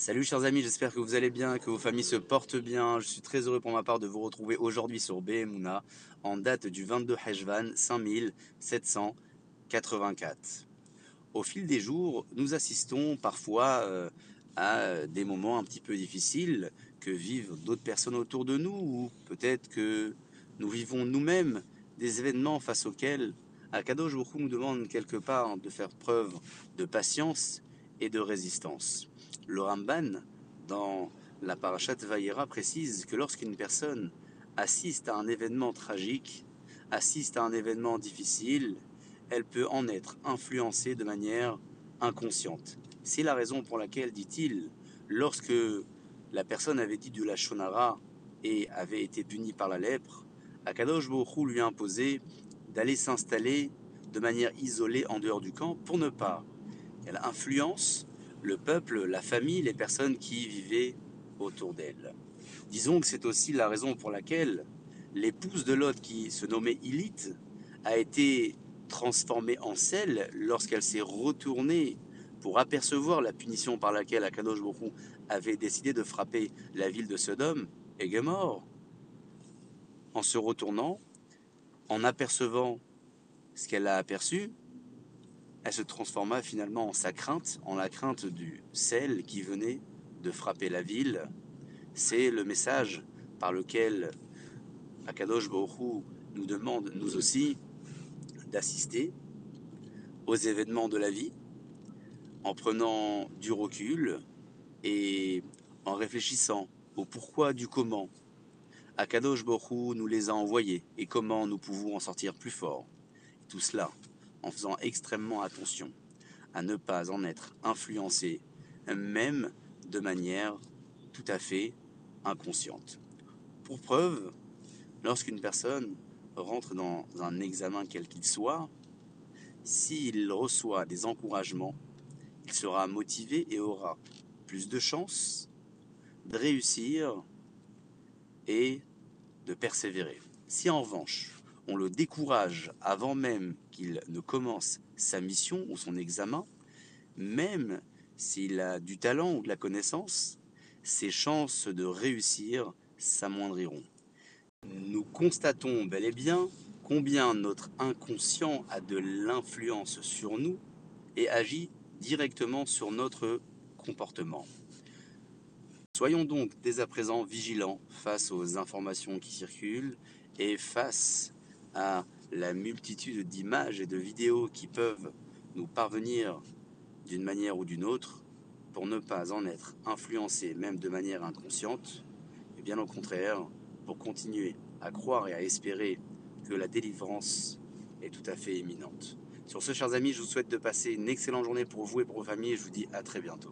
Salut chers amis, j'espère que vous allez bien, que vos familles se portent bien. Je suis très heureux pour ma part de vous retrouver aujourd'hui sur BMUNA en date du 22 Hejvan 5784. Au fil des jours, nous assistons parfois euh, à des moments un petit peu difficiles que vivent d'autres personnes autour de nous ou peut-être que nous vivons nous-mêmes des événements face auxquels Akadosh Baruch nous demande quelque part de faire preuve de patience et de résistance. Le Ramban, dans la Parashat Vayera, précise que lorsqu'une personne assiste à un événement tragique, assiste à un événement difficile, elle peut en être influencée de manière inconsciente. C'est la raison pour laquelle, dit-il, lorsque la personne avait dit de la shonara et avait été punie par la lèpre, Akadosh Baruch lui a imposé d'aller s'installer de manière isolée en dehors du camp pour ne pas qu'elle influence le peuple, la famille, les personnes qui vivaient autour d'elle. Disons que c'est aussi la raison pour laquelle l'épouse de Lot, qui se nommait Ilith, a été transformée en sel lorsqu'elle s'est retournée pour apercevoir la punition par laquelle Akadosh Baruch avait décidé de frapper la ville de Sodome et Gomorre. En se retournant, en apercevant ce qu'elle a aperçu, elle se transforma finalement en sa crainte, en la crainte du sel qui venait de frapper la ville. C'est le message par lequel Akadosh Baruch nous demande, nous aussi, d'assister aux événements de la vie en prenant du recul et en réfléchissant au pourquoi du comment. Akadosh Baruch nous les a envoyés et comment nous pouvons en sortir plus forts. Tout cela en faisant extrêmement attention à ne pas en être influencé, même de manière tout à fait inconsciente. Pour preuve, lorsqu'une personne rentre dans un examen quel qu'il soit, s'il reçoit des encouragements, il sera motivé et aura plus de chances de réussir et de persévérer. Si en revanche, on le décourage avant même qu'il ne commence sa mission ou son examen, même s'il a du talent ou de la connaissance, ses chances de réussir s'amoindriront. Nous constatons bel et bien combien notre inconscient a de l'influence sur nous et agit directement sur notre comportement. Soyons donc dès à présent vigilants face aux informations qui circulent et face à la multitude d'images et de vidéos qui peuvent nous parvenir d'une manière ou d'une autre, pour ne pas en être influencés même de manière inconsciente, et bien au contraire, pour continuer à croire et à espérer que la délivrance est tout à fait imminente. Sur ce, chers amis, je vous souhaite de passer une excellente journée pour vous et pour vos familles et je vous dis à très bientôt.